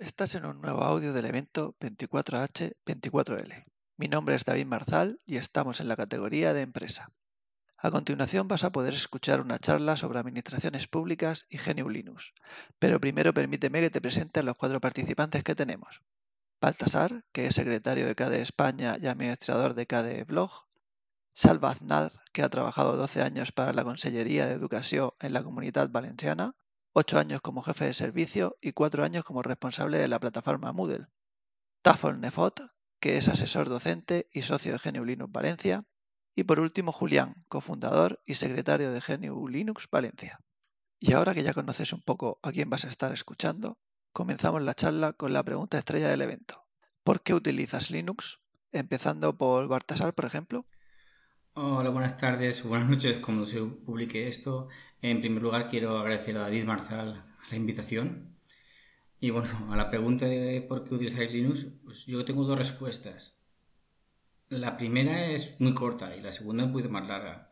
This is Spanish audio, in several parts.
Estás en un nuevo audio del evento 24H24L. Mi nombre es David Marzal y estamos en la categoría de empresa. A continuación vas a poder escuchar una charla sobre administraciones públicas y GNU Linux, pero primero permíteme que te presente a los cuatro participantes que tenemos. Baltasar, que es secretario de KDE España y administrador de KDE Blog. Salva Aznar, que ha trabajado 12 años para la Consellería de Educación en la Comunidad Valenciana ocho años como jefe de servicio y cuatro años como responsable de la plataforma Moodle. Tafol Nefot, que es asesor docente y socio de GNU Linux Valencia. Y por último, Julián, cofundador y secretario de GNU Linux Valencia. Y ahora que ya conoces un poco a quién vas a estar escuchando, comenzamos la charla con la pregunta estrella del evento. ¿Por qué utilizas Linux? Empezando por Bartasar, por ejemplo. Hola, buenas tardes, buenas noches, como se publique esto. En primer lugar, quiero agradecer a David Marzal la invitación. Y bueno, a la pregunta de por qué utilizáis Linux, pues yo tengo dos respuestas. La primera es muy corta y la segunda es un poquito más larga.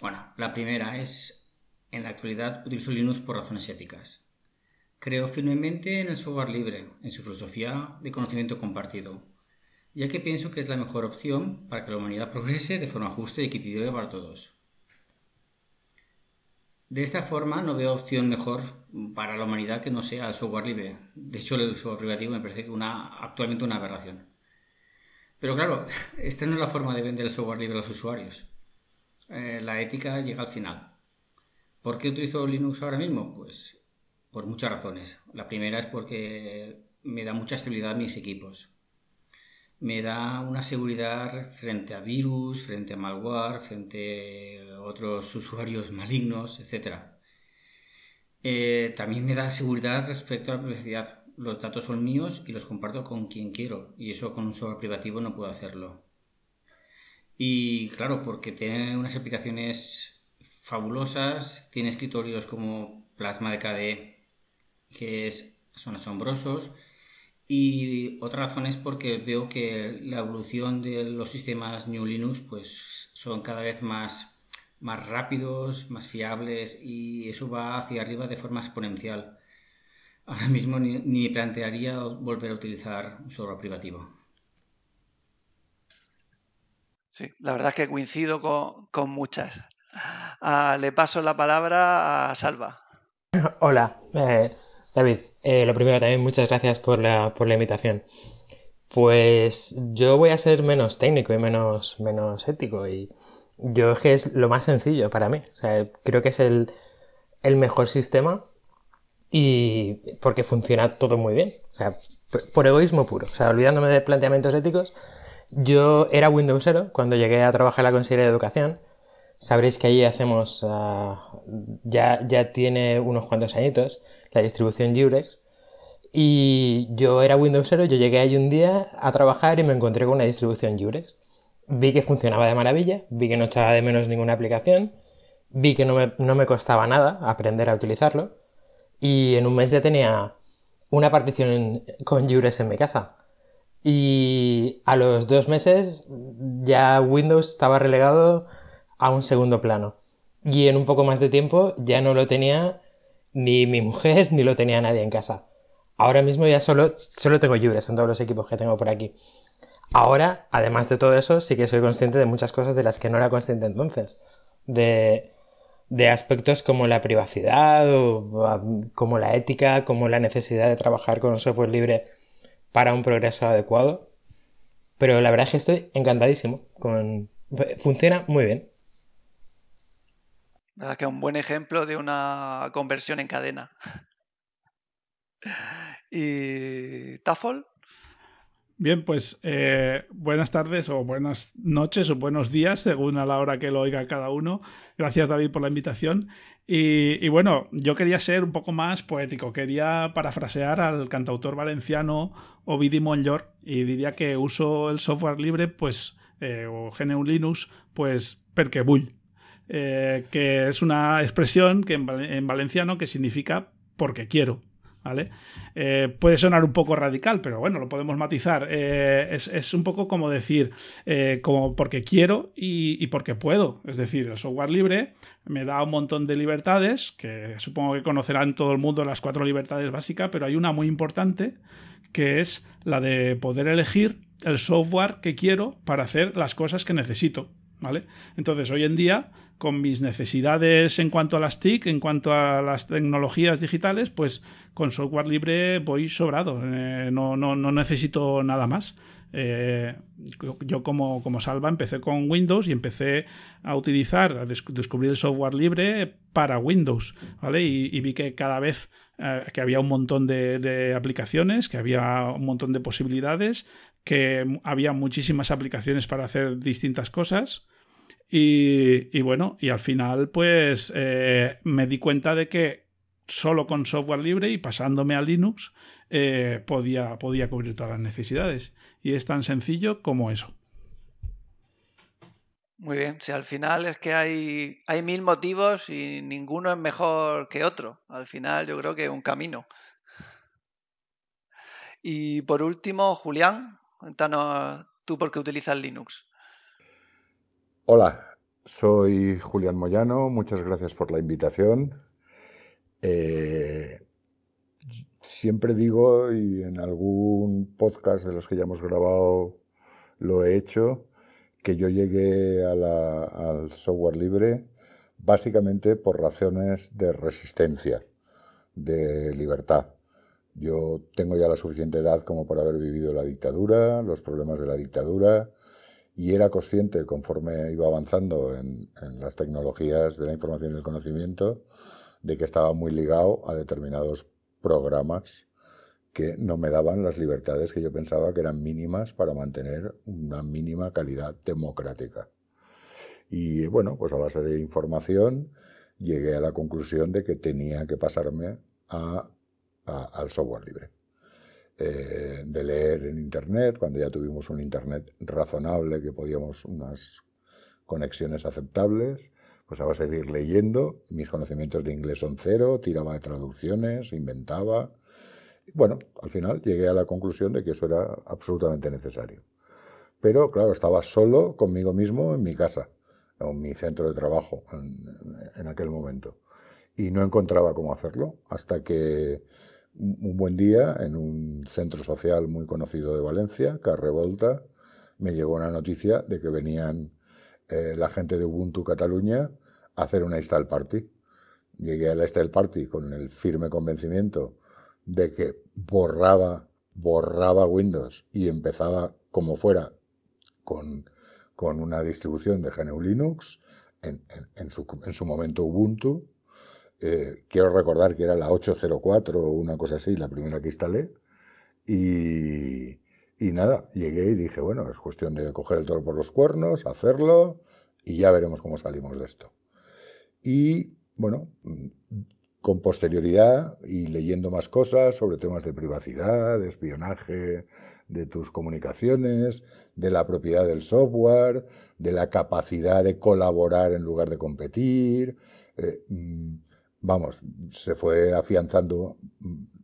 Bueno, la primera es, en la actualidad utilizo Linux por razones éticas. Creo firmemente en el software libre, en su filosofía de conocimiento compartido, ya que pienso que es la mejor opción para que la humanidad progrese de forma justa y equitativa para todos. De esta forma no veo opción mejor para la humanidad que no sea el software libre. De hecho, el software privativo me parece una, actualmente una aberración. Pero claro, esta no es la forma de vender el software libre a los usuarios. Eh, la ética llega al final. ¿Por qué utilizo Linux ahora mismo? Pues por muchas razones. La primera es porque me da mucha estabilidad a mis equipos me da una seguridad frente a virus, frente a malware, frente a otros usuarios malignos, etc. Eh, también me da seguridad respecto a la privacidad. Los datos son míos y los comparto con quien quiero y eso con un software privativo no puedo hacerlo. Y claro, porque tiene unas aplicaciones fabulosas, tiene escritorios como Plasma de KDE que es, son asombrosos y otra razón es porque veo que la evolución de los sistemas New Linux pues son cada vez más, más rápidos, más fiables y eso va hacia arriba de forma exponencial. Ahora mismo ni, me plantearía volver a utilizar un software privativo. Sí, la verdad es que coincido con, muchas. Ah, le paso la palabra a Salva. Hola, eh, David, eh, lo primero también muchas gracias por la, por la invitación. Pues yo voy a ser menos técnico y menos, menos ético y yo es que es lo más sencillo para mí. creo que es el, el mejor sistema y porque funciona todo muy bien. O sea, por egoísmo puro. O sea, olvidándome de planteamientos éticos, yo era Windowsero cuando llegué a trabajar en la Consejería de Educación. Sabréis que allí hacemos, ah, ya, ya tiene unos cuantos añitos, la distribución Jurex. Y yo era Windowsero, yo llegué ahí un día a trabajar y me encontré con una distribución Jurex. Vi que funcionaba de maravilla, vi que no echaba de menos ninguna aplicación, vi que no me, costaba nada aprender a utilizarlo y en un mes ya tenía una partición con Jurex en mi casa. Y a los dos meses ya Windows estaba relegado a un segundo plano. Y en un poco más de tiempo ya no lo tenía ni mi mujer ni lo tenía nadie en casa. Ahora mismo ya solo, solo tengo Jurex en todos los equipos que tengo por aquí. Ahora, además de todo eso, sí que soy consciente de muchas cosas de las que no era consciente entonces. De, de aspectos como la privacidad, o, como la ética, como la necesidad de trabajar con un software libre para un progreso adecuado. Pero la verdad es que estoy encantadísimo. Con... Funciona muy bien. Que un buen ejemplo de una conversión en cadena. ¿Y Tafol? Bien, pues eh, buenas tardes o buenas noches o buenos días, según a la hora que lo oiga cada uno. Gracias David por la invitación. Y, bueno, yo quería ser un poco más poético, quería parafrasear al cantautor valenciano Ovidi Monllor y diría que uso el software libre, pues, eh, o GNU Linux, pues, porque bull, eh, que es una expresión que en, valenciano que significa porque quiero. ¿vale? Eh, puede sonar un poco radical, pero bueno, lo podemos matizar. Eh, es, un poco como decir, como porque quiero y, porque puedo. Es decir, el software libre me da un montón de libertades, que supongo que conocerán todo el mundo las cuatro libertades básicas, pero hay una muy importante, que es la de poder elegir el software que quiero para hacer las cosas que necesito. ¿Vale? Entonces, hoy en día, con mis necesidades en cuanto a las TIC, en cuanto a las tecnologías digitales, pues con software libre voy sobrado, eh, no, no, no, necesito nada más. Eh, yo como, como, Salva empecé con Windows y empecé a utilizar, a descubrir el software libre para Windows, ¿vale? Y, vi que cada vez eh, que había un montón de, de, aplicaciones, que había un montón de posibilidades, que había muchísimas aplicaciones para hacer distintas cosas y, bueno, y al final pues eh, me di cuenta de que solo con software libre y pasándome a Linux eh, podía, podía cubrir todas las necesidades. Y es tan sencillo como eso. Muy bien, si al final es que hay, hay mil motivos y ninguno es mejor que otro. Al final yo creo que es un camino. Y por último, Julián, cuéntanos tú por qué utilizas Linux. Hola, soy Julián Moyano, muchas gracias por la invitación. Eh, siempre digo, y en algún podcast de los que ya hemos grabado lo he hecho, que yo llegué al software libre básicamente por razones de resistencia, de libertad. Yo tengo ya la suficiente edad como para haber vivido la dictadura, los problemas de la dictadura, y era consciente, conforme iba avanzando en, las tecnologías de la información y el conocimiento, de que estaba muy ligado a determinados programas que no me daban las libertades que yo pensaba que eran mínimas para mantener una mínima calidad democrática. Y bueno, pues a base de información llegué a la conclusión de que tenía que pasarme al software libre. Eh, de leer en Internet, cuando ya tuvimos un Internet razonable, que podíamos unas conexiones aceptables, pues a base de ir leyendo, mis conocimientos de inglés son cero, tiraba de traducciones, inventaba. Bueno, al final llegué a la conclusión de que eso era absolutamente necesario. Pero claro, estaba solo conmigo mismo en mi casa, en mi centro de trabajo en aquel momento. Y no encontraba cómo hacerlo hasta que un buen día, en un centro social muy conocido de Valencia, Carrevolta, me llegó una noticia de que venían eh, la gente de Ubuntu Cataluña a hacer una install party. Llegué a la install party con el firme convencimiento de que borraba, borraba Windows y empezaba como fuera con, con una distribución de GNU Linux, en, su, en su momento Ubuntu, eh, quiero recordar que era la 804 o una cosa así, la primera que instalé. Y, nada, llegué y dije, bueno, es cuestión de coger el toro por los cuernos, hacerlo y ya veremos cómo salimos de esto. Y bueno, con posterioridad y leyendo más cosas sobre temas de privacidad, de espionaje, de tus comunicaciones, de la propiedad del software, de la capacidad de colaborar en lugar de competir. Eh, mm, vamos, se fue afianzando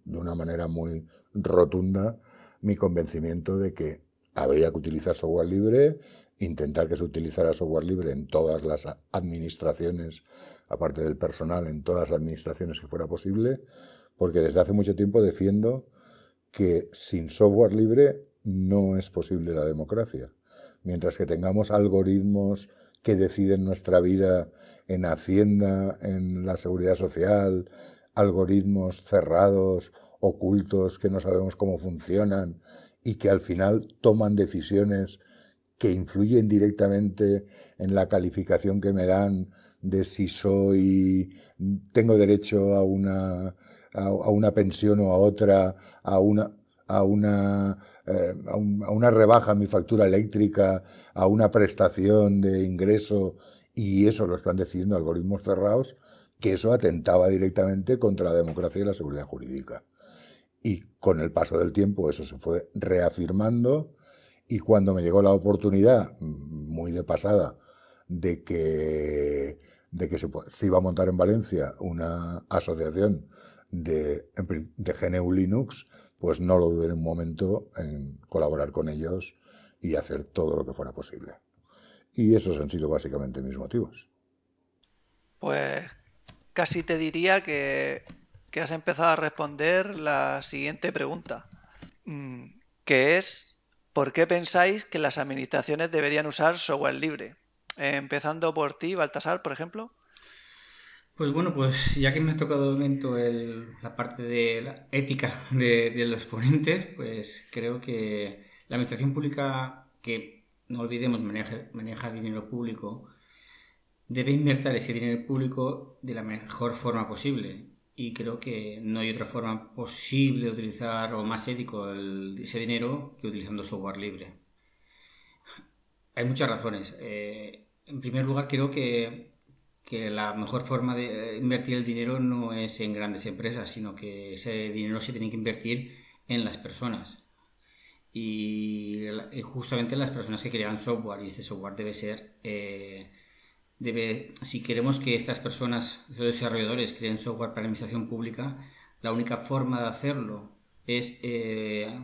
de una manera muy rotunda mi convencimiento de que habría que utilizar software libre, intentar que se utilizara software libre en todas las administraciones, aparte del personal, en todas las administraciones que fuera posible, porque desde hace mucho tiempo defiendo que sin software libre no es posible la democracia. Mientras que tengamos algoritmos que deciden nuestra vida en Hacienda, en la seguridad social, algoritmos cerrados, ocultos, que no sabemos cómo funcionan y que al final toman decisiones que influyen directamente en la calificación que me dan de si soy tengo derecho a una a, una pensión o a otra a una a una eh, a, una rebaja en mi factura eléctrica a una prestación de ingreso y eso lo están decidiendo algoritmos cerrados, que eso atentaba directamente contra la democracia y la seguridad jurídica. Y con el paso del tiempo eso se fue reafirmando y cuando me llegó la oportunidad, mm, muy de pasada, de que, de que se, iba a montar en Valencia una asociación de, de GNU Linux, pues no lo duden un momento en colaborar con ellos y hacer todo lo que fuera posible. Y esos han sido básicamente mis motivos. Pues casi te diría que, has empezado a responder la siguiente pregunta, mm, que es, ¿por qué pensáis que las administraciones deberían usar software libre? empezando por ti, Baltasar, por ejemplo. Pues bueno, pues ya que me ha tocado de momento la parte de la ética de, los ponentes, pues creo que la administración pública, que no olvidemos maneja, maneja dinero público, debe invertir ese dinero público de la mejor forma posible. Y creo que no hay otra forma posible de utilizar o más ético ese dinero que utilizando software libre. Hay muchas razones. Eh, en primer lugar, creo que, que, la mejor forma de invertir el dinero no es en grandes empresas, sino que ese dinero se tiene que invertir en las personas. Y justamente las personas que crean software, y este software debe ser eh, debe, si queremos que estas personas, los desarrolladores, creen software para administración pública, la única forma de hacerlo es, eh,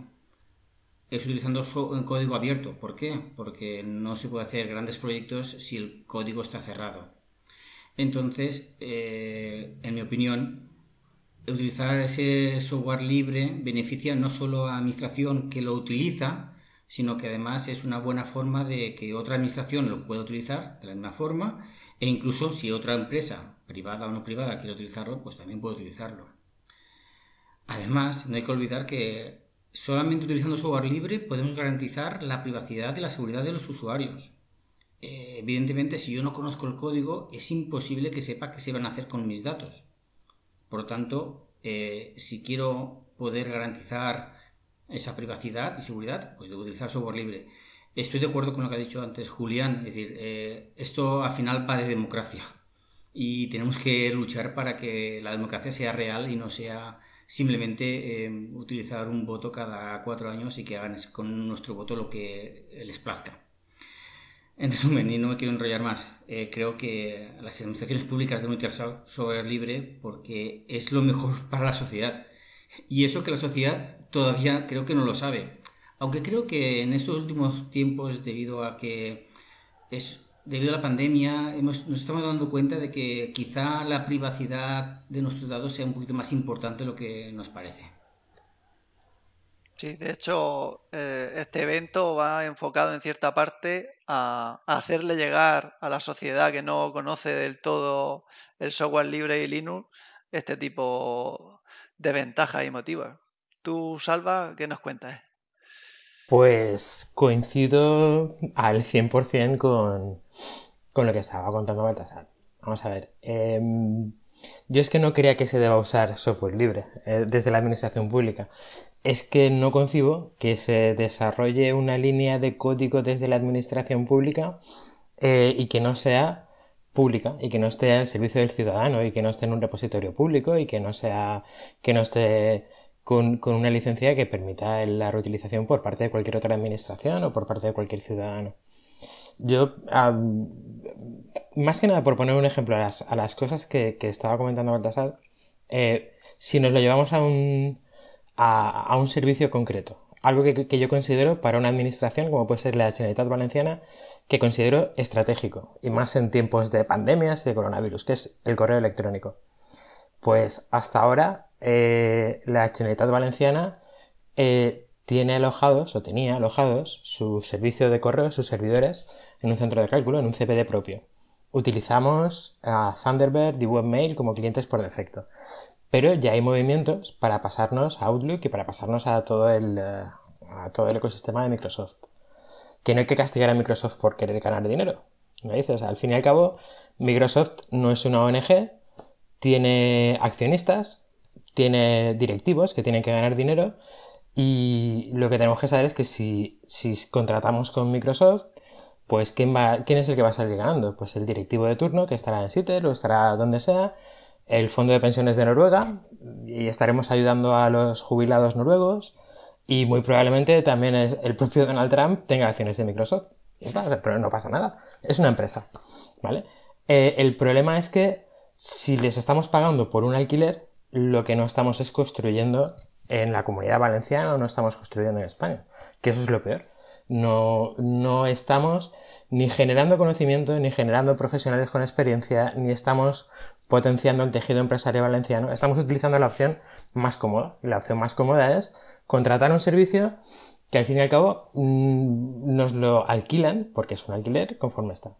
es utilizando código abierto. ¿Por qué? Porque no se puede hacer grandes proyectos si el código está cerrado. Entonces, eh, en mi opinión, utilizar ese software libre beneficia no solo a la administración que lo utiliza, sino que además es una buena forma de que otra administración lo pueda utilizar de la misma forma e incluso si otra empresa, privada o no privada, quiere utilizarlo, pues también puede utilizarlo. Además, no hay que olvidar que solamente utilizando software libre podemos garantizar la privacidad y la seguridad de los usuarios. Eh, evidentemente, si yo no conozco el código, es imposible que sepa qué se van a hacer con mis datos. Por lo tanto, eh, si quiero poder garantizar esa privacidad y seguridad, pues de utilizar software libre. Estoy de acuerdo con lo que ha dicho antes Julián, es decir, eh, esto al final va de democracia y tenemos que luchar para que la democracia sea real y no sea simplemente utilizar un voto cada cuatro años y que hagan con nuestro voto lo que les plazca. En resumen, y no me quiero enrollar más, eh, creo que las administraciones públicas deben utilizar software libre porque es lo mejor para la sociedad. Y eso que la sociedad todavía creo que no lo sabe. Aunque creo que en estos últimos tiempos, debido a que es debido a la pandemia, hemos, nos estamos dando cuenta de que quizá la privacidad de nuestros datos sea un poquito más importante de lo que nos parece. Sí, de hecho, eh, este evento va enfocado en cierta parte a, hacerle llegar a la sociedad que no conoce del todo el software libre y Linux este tipo de ventajas y motivos. Tú, Salva, ¿qué nos cuentas? Pues coincido al 100% con, con lo que estaba contando Baltasar. Vamos a ver. Em, yo es que no quería que se deba usar software libre eh, desde la administración pública. Es que no concibo que se desarrolle una línea de código desde la administración pública eh, y que no sea pública y que no esté al servicio del ciudadano y que no esté en un repositorio público y que no sea que no esté con, una licencia que permita la reutilización por parte de cualquier otra administración o por parte de cualquier ciudadano. Yo, más que nada por poner un ejemplo a las, cosas que, estaba comentando Baltasar, eh, si nos lo llevamos a un, a, un servicio concreto, algo que, yo considero para una administración como puede ser la Generalitat Valenciana, que considero estratégico, y más en tiempos de pandemias y de coronavirus, que es el correo electrónico. Pues hasta ahora eh, la Generalitat Valenciana eh, tiene alojados o tenía alojados su servicio de correo, sus servidores, en un centro de cálculo, en un CPD propio. Utilizamos a Thunderbird y Webmail como clientes por defecto. Pero ya hay movimientos para pasarnos a Outlook y para pasarnos a todo el, eh, todo el ecosistema de Microsoft. Que no hay que castigar a Microsoft por querer ganar dinero. ¿Me dices? al fin y al cabo, Microsoft no es una ONG, tiene accionistas, tiene directivos que tienen que ganar dinero y lo que tenemos que saber es que si, contratamos con Microsoft, pues ¿quién, va, ¿quién es el que va a salir ganando? Pues el directivo de turno que estará en Seattle o estará donde sea, el fondo de pensiones de Noruega y estaremos ayudando a los jubilados noruegos y muy probablemente también el propio Donald Trump tenga acciones de Microsoft. pero no pasa nada, es una empresa, ¿vale? Eh, el problema es que si les estamos pagando por un alquiler, lo que no estamos es construyendo en la comunidad valenciana o no estamos construyendo en España, que eso es lo peor. No, no estamos ni generando conocimiento, ni generando profesionales con experiencia, ni estamos potenciando el tejido empresarial valenciano. Estamos utilizando la opción más cómoda. Y la opción más cómoda es contratar un servicio que al fin y al cabo mm, nos lo alquilan, porque es un alquiler, conforme está.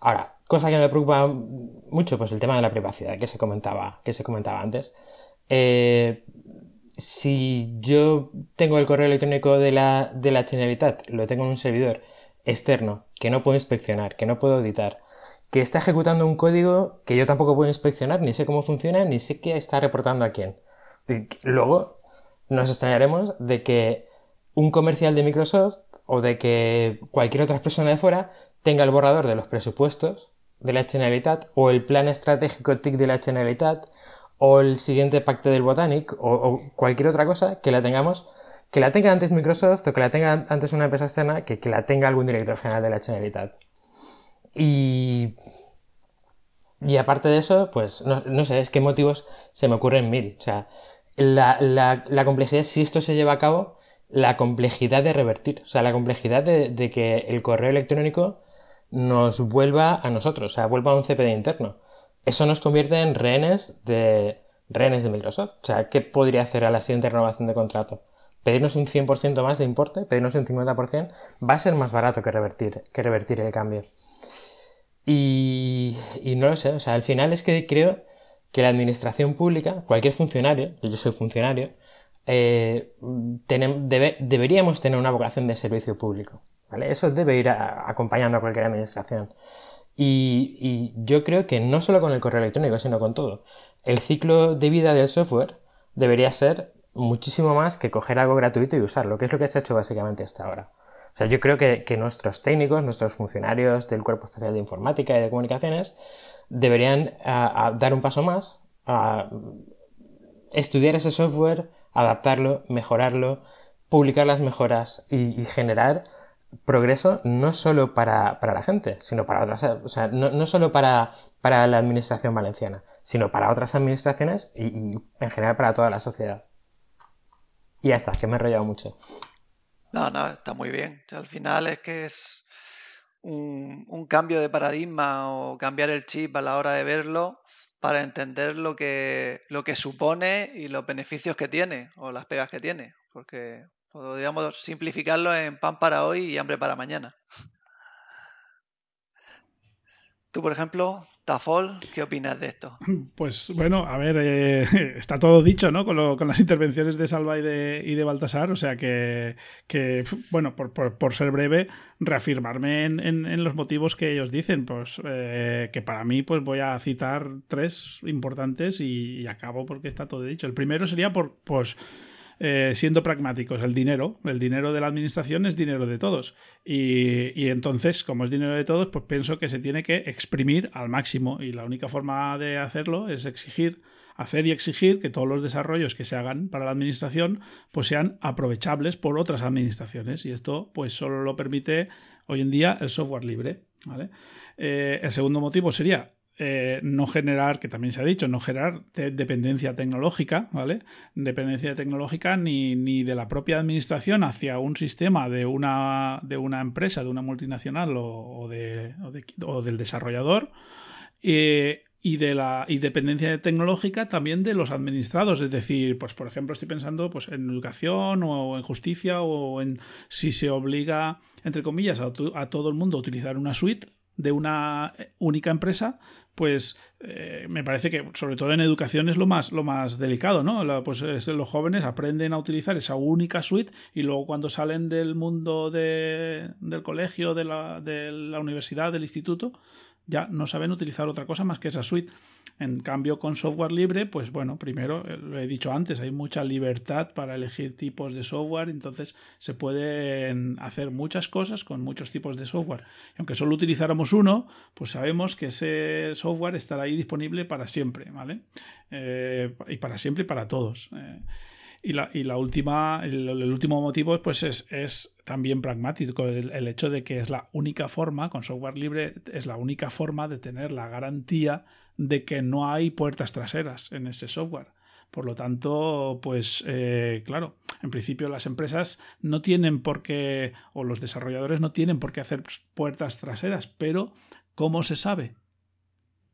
Ahora, cosa que me preocupa mucho, pues el tema de la privacidad que se comentaba, que se comentaba antes. Eh, si yo tengo el correo electrónico de la, de la Generalitat, lo tengo en un servidor externo, que no puedo inspeccionar, que no puedo auditar, que está ejecutando un código que yo tampoco puedo inspeccionar, ni sé cómo funciona, ni sé qué está reportando a quién. Luego nos extrañaremos de que un comercial de Microsoft o de que cualquier otra persona de fuera tenga el borrador de los presupuestos de la Generalitat o el plan estratégico TIC de la Generalitat o el siguiente pacto del Botanic o, cualquier otra cosa que la tengamos, que la tenga antes Microsoft o que la tenga antes una empresa externa, que, que la tenga algún director general de la Generalitat. Y, aparte de eso, pues no, sé, es que motivos se me ocurren mil. O sea, la, complejidad, si esto se lleva a cabo, la complejidad de revertir, o sea, la complejidad de, de que el correo electrónico nos vuelva a nosotros, o sea, vuelva a un CPD interno eso nos convierte en rehenes de, rehenes de Microsoft. O sea, ¿qué podría hacer a la siguiente renovación de contrato? Pedirnos un 100% más de importe, pedirnos un 50%, va a ser más barato que revertir, que revertir el cambio. Y, y no lo sé, o sea, al final es que creo que la administración pública, cualquier funcionario, yo soy funcionario, eh, deberíamos tener una vocación de servicio público. ¿vale? Eso debe ir acompañando a cualquier administración. Y, yo creo que no solo con el correo electrónico, sino con todo. El ciclo de vida del software debería ser muchísimo más que coger algo gratuito y usarlo, que es lo que se ha hecho básicamente hasta ahora. O sea, yo creo que, nuestros técnicos, nuestros funcionarios del Cuerpo Especial de Informática y de Comunicaciones deberían dar un paso más, estudiar ese software, adaptarlo, mejorarlo, publicar las mejoras y generar progreso no solo para, la gente, sino para otras, o sea, no, no solo para, para, la administración valenciana, sino para otras administraciones y, en general para toda la sociedad. Y ya está, que me he enrollado mucho. No, no, está muy bien. al final es que es un, cambio de paradigma o cambiar el chip a la hora de verlo para entender lo que, lo que supone y los beneficios que tiene o las pegas que tiene. Porque Podríamos simplificarlo en pan para hoy y hambre para mañana. Tú, por ejemplo, Tafol, ¿qué opinas de esto? Pues bueno, a ver, eh, está todo dicho, ¿no? Con, las intervenciones de Salva y de, y de Baltasar, o sea que, bueno, por, ser breve, reafirmarme en, los motivos que ellos dicen, pues eh, que para mí pues voy a citar tres importantes y, y, acabo porque está todo dicho. El primero sería por, pues, eh, siendo pragmáticos, el dinero, el dinero de la administración es dinero de todos. Y, entonces, como es dinero de todos, pues pienso que se tiene que exprimir al máximo. Y la única forma de hacerlo es exigir, hacer y exigir que todos los desarrollos que se hagan para la administración pues sean aprovechables por otras administraciones. Y esto pues solo lo permite hoy en día el software libre. Eh, el segundo motivo sería eh, no generar, que también se ha dicho, no generar dependencia tecnológica, ¿vale? Dependencia tecnológica ni, ni, de la propia administración hacia un sistema de una, de una empresa, de una multinacional o, de, o, del desarrollador. Eh, y de la y dependencia tecnológica también de los administrados. Es decir, pues por ejemplo, estoy pensando pues, en educación o en justicia o en si se obliga, entre comillas, a, a todo el mundo a utilizar una suite de una única empresa, pues eh, me parece que sobre todo en educación es lo más, lo más delicado, ¿no? pues los jóvenes aprenden a utilizar esa única suite y luego cuando salen del mundo de, del colegio, de la, de la universidad, del instituto, ya no saben utilizar otra cosa más que esa suite. En cambio, con software libre, pues bueno, primero, eh, lo he dicho antes, hay mucha libertad para elegir tipos de software, entonces se pueden hacer muchas cosas con muchos tipos de software. Y aunque solo utilizáramos uno, pues sabemos que ese software estará ahí disponible para siempre, ¿vale? Eh, y para siempre y para todos. Eh, y la, última, el, último motivo pues es, es también pragmático, el, el, hecho de que es la única forma, con software libre, es la única forma de tener la garantía de que no hay puertas traseras en ese software. Por lo tanto, pues eh, claro, en principio las empresas no tienen por qué, o los desarrolladores no tienen por qué hacer puertas traseras, pero ¿cómo se sabe?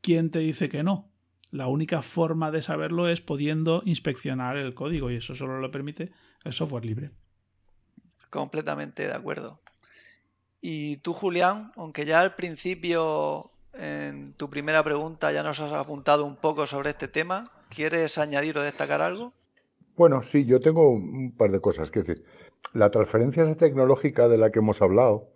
¿Quién te dice que no? La única forma de saberlo es pudiendo inspeccionar el código y eso solo lo permite el software libre. Completamente de acuerdo. Y tú, Julián, aunque ya al principio en tu primera pregunta ya nos has apuntado un poco sobre este tema, ¿quieres añadir o destacar algo? Bueno, sí, yo tengo un par de cosas. que decir, la transferencia tecnológica de la que hemos hablado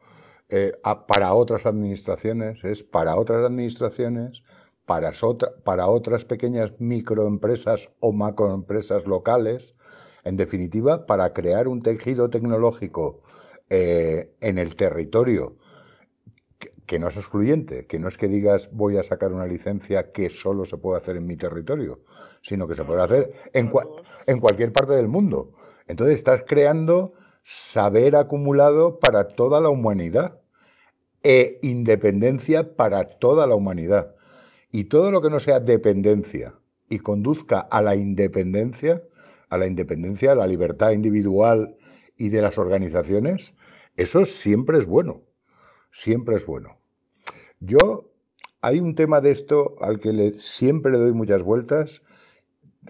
eh, para otras administraciones es para otras administraciones, para, otras pequeñas microempresas o macroempresas locales, en definitiva, para crear un tejido tecnológico eh, en el territorio que no es excluyente, que no es que digas voy a sacar una licencia que solo se puede hacer en mi territorio, sino que se puede hacer en cualquier parte del mundo. Entonces estás creando saber acumulado para toda la humanidad e independencia para toda la humanidad. Y todo lo que no sea dependencia y conduzca a la independencia, a la independencia, a la libertad individual y de las organizaciones, eso siempre es bueno siempre es bueno. Yo, hay un tema de esto al que le, siempre le doy muchas vueltas,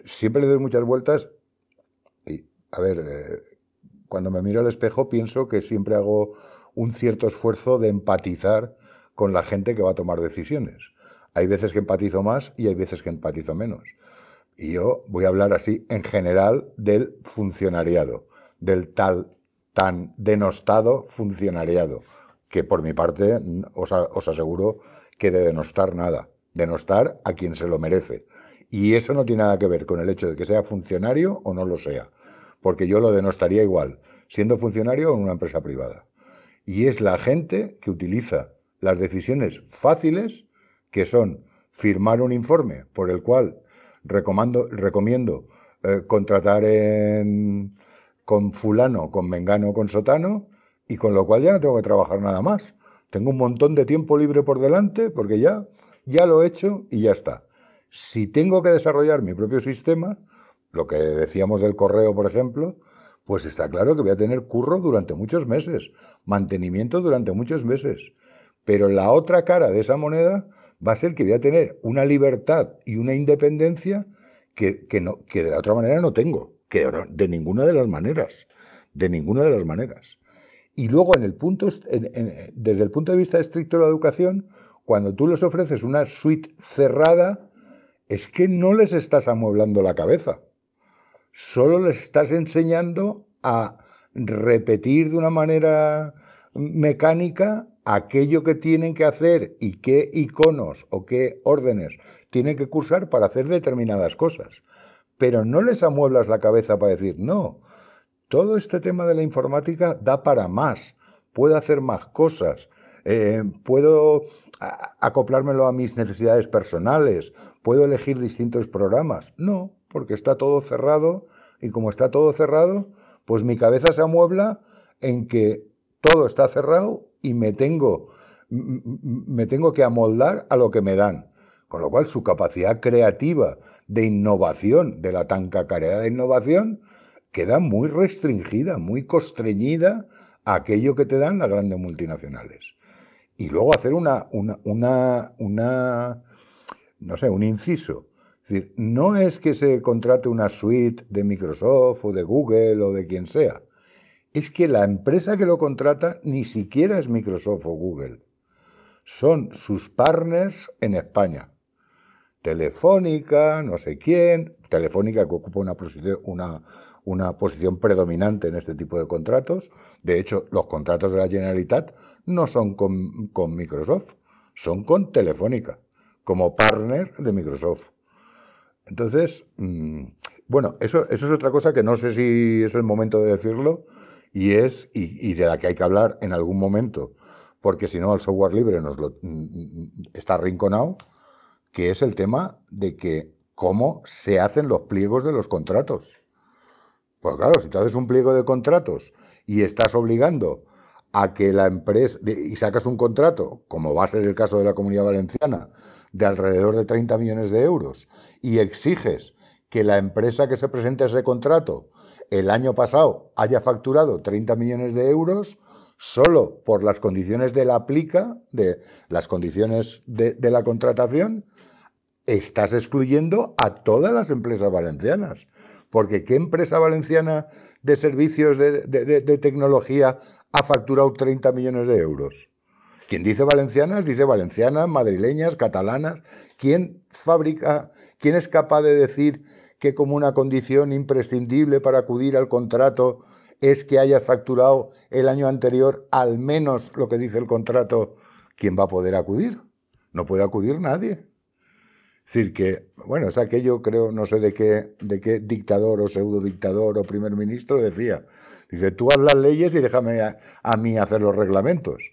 siempre le doy muchas vueltas, y a ver, eh, cuando me miro al espejo pienso que siempre hago un cierto esfuerzo de empatizar con la gente que va a tomar decisiones. Hay veces que empatizo más y hay veces que empatizo menos. Y yo voy a hablar así en general del funcionariado, del tal tan denostado funcionariado que por mi parte os, os aseguro que de denostar nada, denostar a quien se lo merece. Y eso no tiene nada que ver con el hecho de que sea funcionario o no lo sea, porque yo lo denostaría igual, siendo funcionario o en una empresa privada. Y es la gente que utiliza las decisiones fáciles, que son firmar un informe por el cual recomiendo eh, contratar con fulano, con mengano, con sotano, y con lo cual ya no tengo que trabajar nada más. Tengo un montón de tiempo libre por delante porque ya, ya lo he hecho y ya está. Si tengo que desarrollar mi propio sistema, lo que decíamos del correo, por ejemplo, pues está claro que voy a tener curro durante muchos meses, mantenimiento durante muchos meses. Pero la otra cara de esa moneda va a ser que voy a tener una libertad y una independencia que, no, que de la otra manera no tengo, que de ninguna de las maneras, de ninguna de las maneras. Y luego, en el punto, desde el punto de vista estricto de la educación, cuando tú les ofreces una suite cerrada, es que no les estás amueblando la cabeza. Solo les estás enseñando a repetir de una manera mecánica aquello que tienen que hacer y qué iconos o qué órdenes tienen que cursar para hacer determinadas cosas. Pero no les amueblas la cabeza para decir, no, todo este tema de la informática da para más, puedo hacer más cosas, eh, puedo acoplármelo a mis necesidades personales, puedo elegir distintos programas. No, porque está todo cerrado y como está todo cerrado, pues mi cabeza se amuebla en que todo está cerrado y me tengo, me tengo que amoldar a lo que me dan. Con lo cual su capacidad creativa de innovación, de la tan cacareada de innovación, queda muy restringida, muy constreñida a aquello que te dan las grandes multinacionales. Y luego hacer una, una, una, una no sé, un inciso. Es decir, no es que se contrate una suite de Microsoft o de Google o de quien sea. Es que la empresa que lo contrata ni siquiera es Microsoft o Google. Son sus partners en España. Telefónica, no sé quién, Telefónica que ocupa una posición, predominante en este tipo de contratos. De hecho, los contratos de la Generalitat no son con, Microsoft, son con Telefónica, como partner de Microsoft. Entonces, mm, bueno, eso es otra cosa que no sé si es el momento de decirlo y es, y, de la que hay que hablar en algún momento, porque si no el software libre nos lo, mm, mm, está arrinconado, que es el tema de que cómo se hacen los pliegos de los contratos. Pues claro, si tú haces un pliego de contratos y estás obligando a que la empresa, y sacas un contrato, como va a ser el caso de la Comunidad Valenciana, de alrededor de 30 millones de euros, y exiges que la empresa que se presente a ese contrato el año pasado haya facturado 30 millones de euros solo por las condiciones de la aplica, de las condiciones de, la contratación, estás excluyendo a todas las empresas valencianas. Porque ¿qué empresa valenciana de servicios de, de, tecnología ha facturado 30 millones de euros? Quien dice valencianas, dice valencianas, madrileñas, catalanas. ¿Quién fabrica, quién es capaz de decir que como una condición imprescindible para acudir al contrato es que hayas facturado el año anterior al menos lo que dice el contrato, ¿quién va a poder acudir? No puede acudir nadie. Es decir, que, bueno, es aquello, creo, no sé de qué, de qué dictador o pseudo dictador o primer ministro decía. Dice, tú haz las leyes y déjame a mí hacer los reglamentos.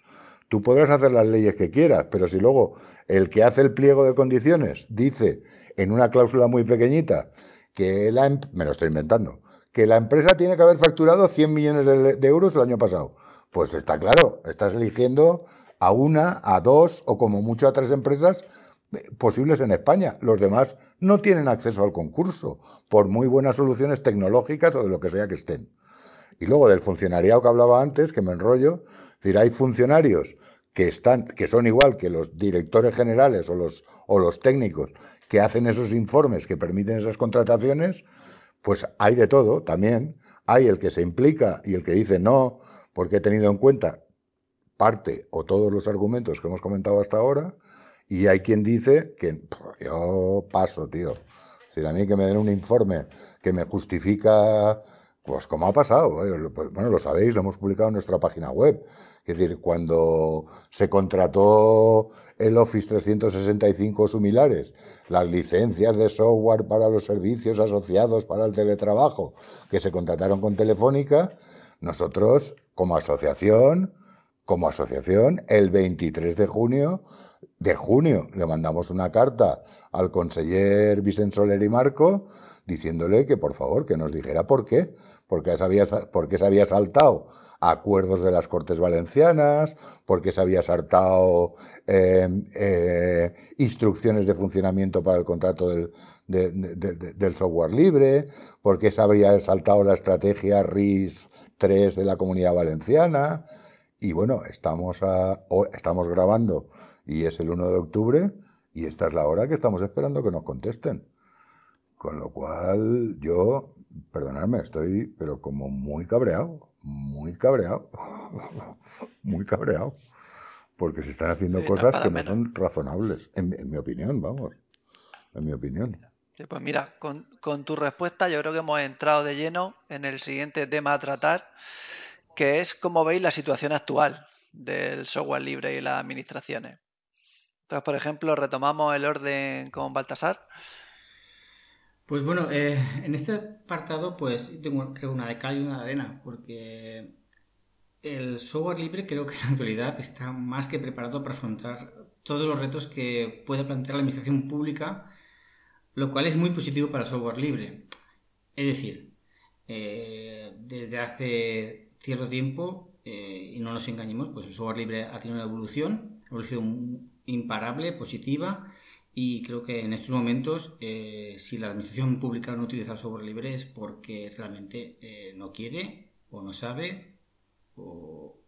Tú podrás hacer las leyes que quieras, pero si luego el que hace el pliego de condiciones dice en una cláusula muy pequeñita que la, em-, me lo estoy inventando, que la empresa tiene que haber facturado 100 millones de, euros el año pasado. Pues está claro, estás eligiendo a una, a dos o como mucho a tres empresas eh, posibles en España. Los demás no tienen acceso al concurso, por muy buenas soluciones tecnológicas o de lo que sea que estén. Y luego del funcionariado que hablaba antes, que me enrollo, es decir, hay funcionarios que, están, que son igual que los directores generales o los, o los técnicos que hacen esos informes que permiten esas contrataciones, pues hay de todo también. Hay el que se implica y el que dice no, porque he tenido en cuenta parte o todos los argumentos que hemos comentado hasta ahora, y hay quien dice que yo paso, tío. Si a mí que me den un informe que me justifica, pues como ha pasado, pues, bueno, lo sabéis, lo hemos publicado en nuestra página web. Es decir, cuando se contrató el Office 365 similares, las licencias de software para los servicios asociados para el teletrabajo que se contrataron con Telefónica, nosotros como asociación, como asociación, el 23 de junio de junio le mandamos una carta al conseller Vicente Soler y Marco diciéndole que por favor que nos dijera por qué, porque se había, porque se había saltado acuerdos de las Cortes Valencianas, porque se había saltado em, eh, instrucciones de funcionamiento para el contrato del, del, software libre, porque se había saltado la estrategia RIS 3 de la Comunidad Valenciana. Y bueno, estamos, estamos grabando y es el 1 de octubre y esta es la hora que estamos esperando que nos contesten. Con lo cual yo, perdonadme, estoy pero como muy cabreado muy cabreado, muy cabreado, porque se están haciendo cosas que no son razonables, en, mi opinión, vamos, en mi opinión. pues mira, con, con, tu respuesta yo creo que hemos entrado de lleno en el siguiente tema a tratar, que es cómo veis la situación actual del software libre y las administraciones. Entonces, por ejemplo, retomamos el orden con Baltasar. Pues bueno, eh, en este apartado pues tengo creo una de cal y una de arena, porque el software libre creo que en la actualidad está más que preparado para afrontar todos los retos que puede plantear la administración pública, lo cual es muy positivo para el software libre. Es decir, eh, desde hace cierto tiempo, eh, y no nos engañemos, pues el software libre ha tenido una evolución, evolución imparable, positiva, y creo que en estos momentos, eh, si la administración pública no utiliza el software libre es porque realmente eh, no quiere o no sabe o,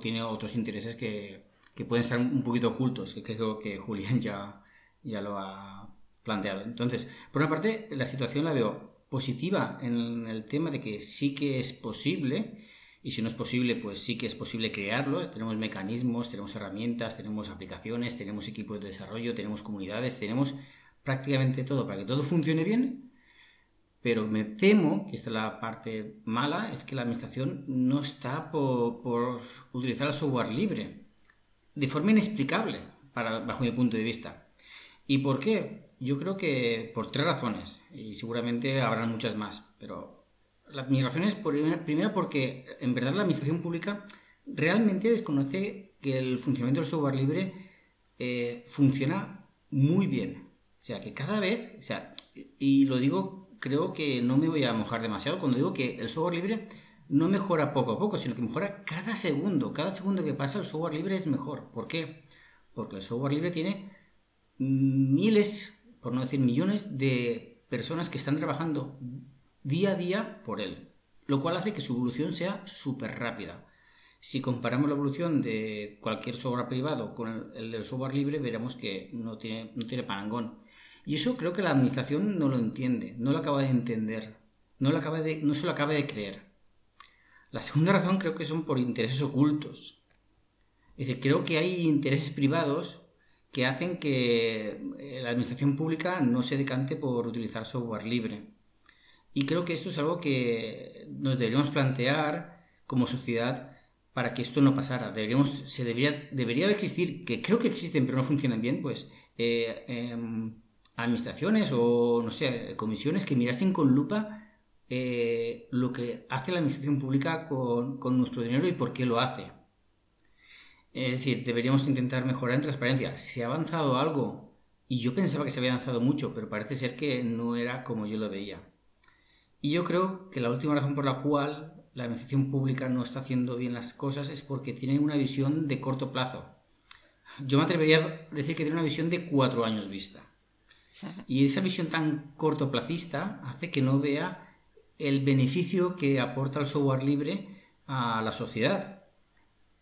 tiene otros intereses que, pueden estar un poquito ocultos, que creo que Julián ya, ya lo ha planteado. Entonces, por una parte, la situación la veo positiva en el tema de que sí que es posible y si no es posible, pues sí que es posible crearlo. Tenemos mecanismos, tenemos herramientas, tenemos aplicaciones, tenemos equipos de desarrollo, tenemos comunidades, tenemos prácticamente todo para que todo funcione bien. Pero me temo, que esta es la parte mala, es que la administración no está por, utilizar el software libre. De forma inexplicable, para, bajo mi punto de vista. ¿Y por qué? Yo creo que por tres razones, y seguramente habrán muchas más, pero la, mi razón es primero porque en verdad la administración pública realmente desconoce que el funcionamiento del software libre eh, funciona muy bien. O sea, que cada vez, o sea, y lo digo, creo que no me voy a mojar demasiado cuando digo que el software libre no mejora poco a poco, sino que mejora cada segundo. Cada segundo que pasa el software libre es mejor. ¿Por qué? Porque el software libre tiene miles, por no decir millones, de personas que están trabajando día a día por él, lo cual hace que su evolución sea súper rápida. Si comparamos la evolución de cualquier software privado con el, del software libre, veremos que no tiene, no tiene parangón. Y eso creo que la administración no lo entiende, no lo acaba de entender, no, lo acaba de, no se lo acaba de creer. La segunda razón creo que son por intereses ocultos. Es decir, creo que hay intereses privados que hacen que eh, la administración pública no se decante por utilizar software libre. Y creo que esto es algo que nos deberíamos plantear como sociedad para que esto no pasara. Deberíamos, se debería, debería existir, que creo que existen pero no funcionan bien, pues eh, em, administraciones o, no sé, comisiones que mirasen con lupa eh, lo que hace la administración pública con, con nuestro dinero y por qué lo hace. Es decir, deberíamos intentar mejorar en transparencia. Se ha avanzado algo y yo pensaba que se había avanzado mucho, pero parece ser que no era como yo lo veía. Y yo creo que la última razón por la cual la administración pública no está haciendo bien las cosas es porque tiene una visión de corto plazo. Yo me atrevería a decir que tiene una visión de cuatro años vista. Y esa visión tan cortoplacista hace que no vea el beneficio que aporta el software libre a la sociedad.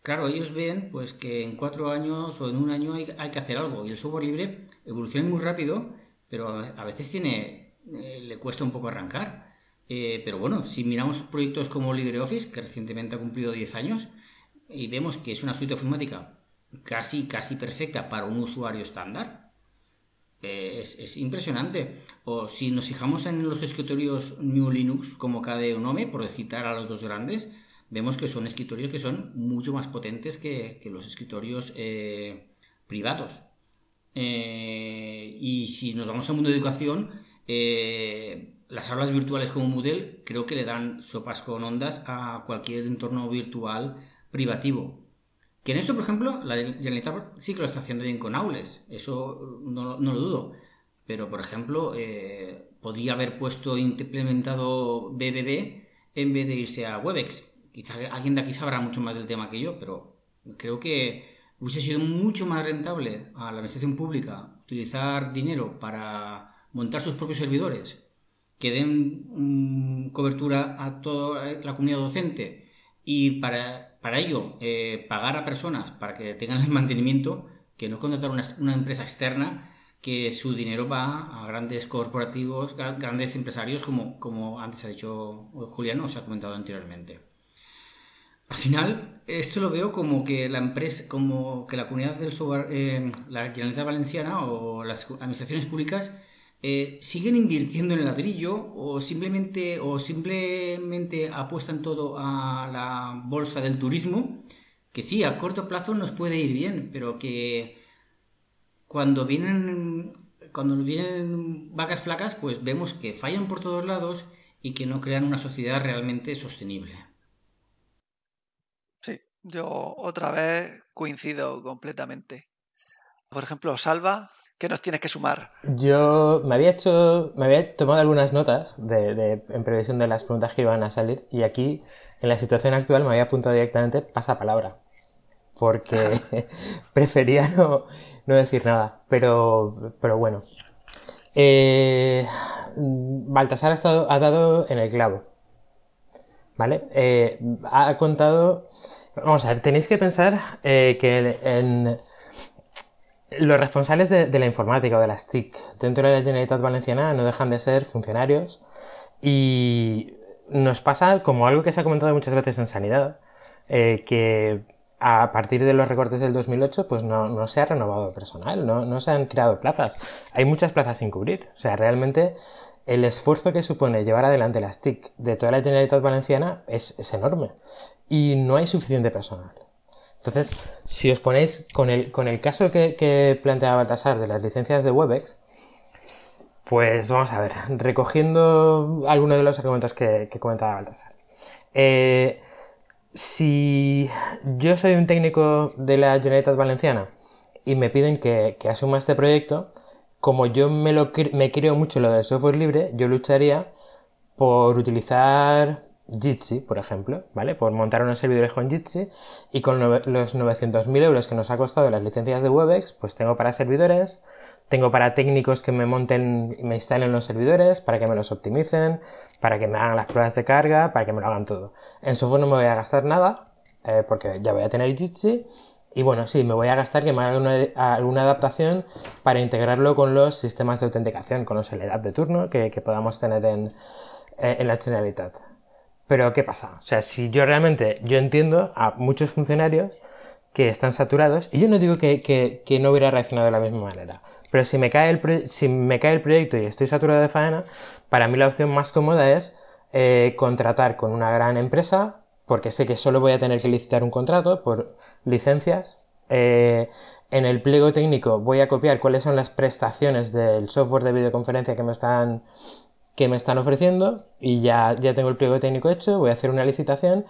Claro, ellos ven pues que en cuatro años o en un año hay, que hacer algo y el software libre evoluciona muy rápido, pero a veces tiene, eh, le cuesta un poco arrancar. Eh, pero bueno, si miramos proyectos como LibreOffice, que recientemente ha cumplido 10 años, y vemos que es una suite informática casi, casi perfecta para un usuario estándar, eh, es, impresionante. O si nos fijamos en los escritorios New Linux como KDE Nome, por citar a los dos grandes, vemos que son escritorios que son mucho más potentes que, los escritorios eh, privados. y si nos vamos al mundo de educación, las aulas virtuales como Moodle creo que le dan sopas con ondas a cualquier entorno virtual privativo. Que en esto, por ejemplo, la Generalitat sí que lo está haciendo bien con Aules, eso no, lo dudo. Pero, por ejemplo, eh, podría haber puesto implementado BBB en vez de irse a Webex. Quizá alguien de aquí sabrá mucho más del tema que yo, pero creo que hubiese sido mucho más rentable a la administración pública utilizar dinero para montar sus propios servidores que den mm, cobertura a toda la comunidad docente y para, para ello eh, pagar a personas para que tengan el mantenimiento, que no contratar una, una empresa externa que su dinero va a grandes corporativos, grandes empresarios, como, como antes ha dicho Julián, os ha comentado anteriormente. Al final, esto lo veo como que la empresa, como que la comunidad del software, eh, la Generalitat Valenciana o las administraciones públicas eh, siguen invirtiendo en ladrillo o simplemente, o simplemente apuestan todo a la bolsa del turismo, que sí, a corto plazo nos puede ir bien, pero que cuando vienen, cuando vienen vacas flacas, pues vemos que fallan por todos lados y que no crean una sociedad realmente sostenible. Sí, yo otra vez coincido completamente. Por ejemplo, Salva ¿Qué nos tienes que sumar? Yo me había hecho, me había tomado algunas notas de, en previsión de las preguntas que iban a salir y aquí, en la situación actual, me había apuntado directamente pasapalabra. Porque prefería no, decir nada. Pero, pero bueno. Eh, Baltasar ha, estado, ha dado en el clavo. ¿Vale? Eh, ha contado... Vamos a ver, tenéis que pensar eh, que en los responsables de, la informática o de las TIC dentro de la Generalitat Valenciana no dejan de ser funcionarios y nos pasa como algo que se ha comentado muchas veces en sanidad, eh, que a partir de los recortes del 2008 pues no, se ha renovado personal, no, se han creado plazas. Hay muchas plazas sin cubrir. O sea, realmente el esfuerzo que supone llevar adelante las TIC de toda la Generalitat Valenciana es, es enorme y no hay suficiente personal. Entonces, si os ponéis con el, con el caso que, planteaba Baltasar de las licencias de Webex, pues vamos a ver, recogiendo algunos de los argumentos que, comentaba Baltasar. Eh, si yo soy un técnico de la Generalitat Valenciana y me piden que, asuma este proyecto, como yo me, lo, me creo mucho lo del software libre, yo lucharía por utilizar Jitsi, por ejemplo, ¿vale? Por montar unos servidores con Jitsi y con los 900.000 euros que nos ha costado las licencias de Webex, pues tengo para servidores, tengo para técnicos que me monten y me instalen los servidores, para que me los optimicen, para que me hagan las pruebas de carga, para que me lo hagan todo. En software no me voy a gastar nada, eh, porque ya voy a tener Jitsi. Y bueno, sí, me voy a gastar que me haga alguna adaptación para integrarlo con los sistemas de autenticación, con los LDAP de turno que, podamos tener en, eh, en la Generalitat. Pero ¿qué pasa? O sea, si yo realmente, yo entiendo a muchos funcionarios que están saturados, y yo no digo que, no hubiera reaccionado de la misma manera, pero si me, cae el si me cae el proyecto y estoy saturado de faena, para mí la opción más cómoda es eh, contratar con una gran empresa, porque sé que solo voy a tener que licitar un contrato por licencias. Eh, en el pliego técnico voy a copiar cuáles son las prestaciones del software de videoconferencia que me están que me están ofreciendo y ya, ya tengo el pliego técnico hecho, voy a hacer una licitación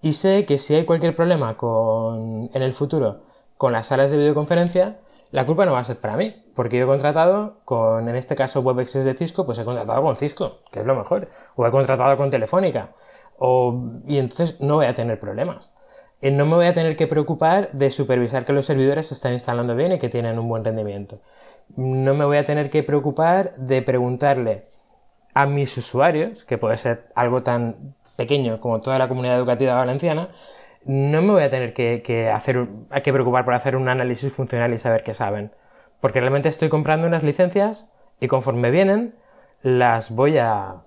y sé que si hay cualquier problema con, en el futuro con las salas de videoconferencia, la culpa no va a ser para mí, porque yo he contratado con, en este caso, WebEx de Cisco, pues he contratado con Cisco, que es lo mejor, o he contratado con Telefónica, o, y entonces no voy a tener problemas. Y no me voy a tener que preocupar de supervisar que los servidores se están instalando bien y que tienen un buen rendimiento. No me voy a tener que preocupar de preguntarle a mis usuarios, que puede ser algo tan pequeño como toda la comunidad educativa valenciana, no me voy a tener que, hacer, que preocupar por hacer un análisis funcional y saber qué saben. Porque realmente estoy comprando unas licencias y conforme vienen, las voy a,